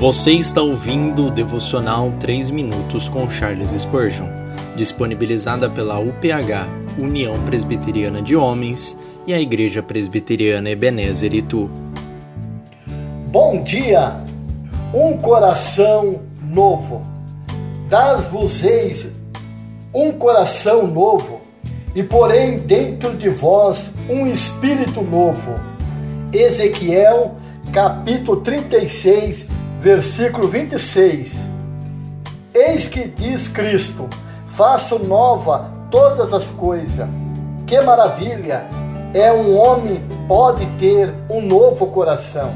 Você está ouvindo o devocional 3 minutos com Charles Spurgeon, disponibilizada pela UPH, União Presbiteriana de Homens, e a Igreja Presbiteriana Ebenezer Itu. Bom dia! Um coração novo. Das-vos-eis um coração novo, e porém dentro de vós um espírito novo. Ezequiel, capítulo 36, versículo 26. Eis que diz Cristo: faço nova todas as coisas. Que maravilha! É um homem pode ter um novo coração.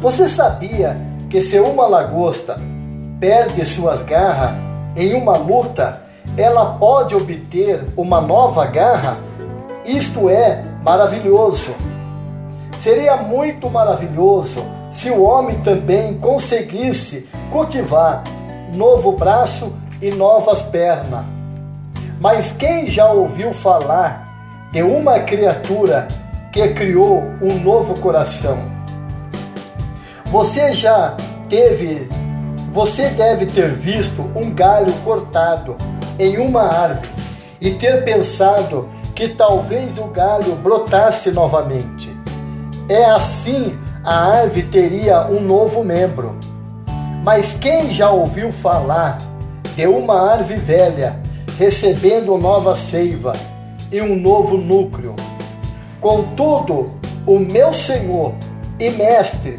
Você sabia que se uma lagosta perde suas garras em uma luta, ela pode obter uma nova garra? Isto é maravilhoso. Seria muito maravilhoso se o homem também conseguisse cultivar novo braço e novas pernas. Mas quem já ouviu falar de uma criatura que criou um novo coração? Você já teve, você deve ter visto um galho cortado em uma árvore e ter pensado que talvez o galho brotasse novamente. É assim a árvore teria um novo membro. Mas quem já ouviu falar de uma árvore velha recebendo nova seiva e um novo núcleo? Contudo, o meu Senhor e Mestre,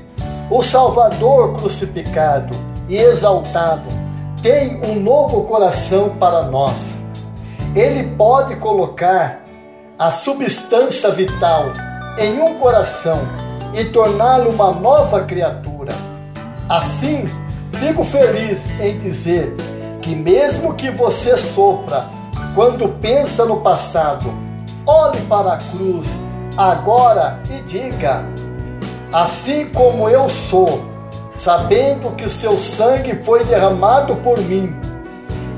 o Salvador crucificado e exaltado, tem um novo coração para nós. Ele pode colocar a substância vital em um coração e torná-lo uma nova criatura. Assim, fico feliz em dizer que, mesmo que você sofra quando pensa no passado, olhe para a cruz agora e diga: Assim como eu sou, sabendo que seu sangue foi derramado por mim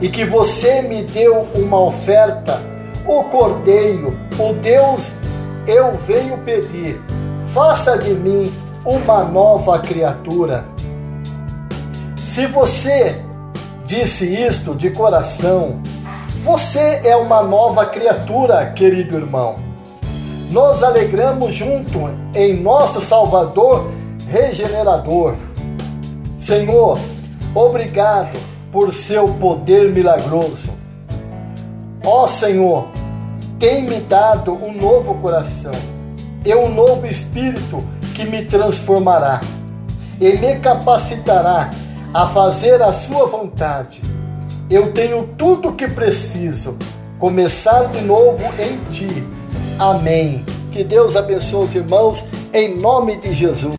e que você me deu uma oferta, o Cordeiro, o Deus eu venho pedir faça de mim uma nova criatura. Se você disse isto de coração, você é uma nova criatura, querido irmão. Nos alegramos junto em nosso Salvador regenerador. Senhor, obrigado por seu poder milagroso. Ó Senhor, tem me dado um novo coração e um novo espírito que me transformará e me capacitará a fazer a sua vontade. Eu tenho tudo o que preciso. Começar de novo em ti. Amém. Que Deus abençoe os irmãos em nome de Jesus.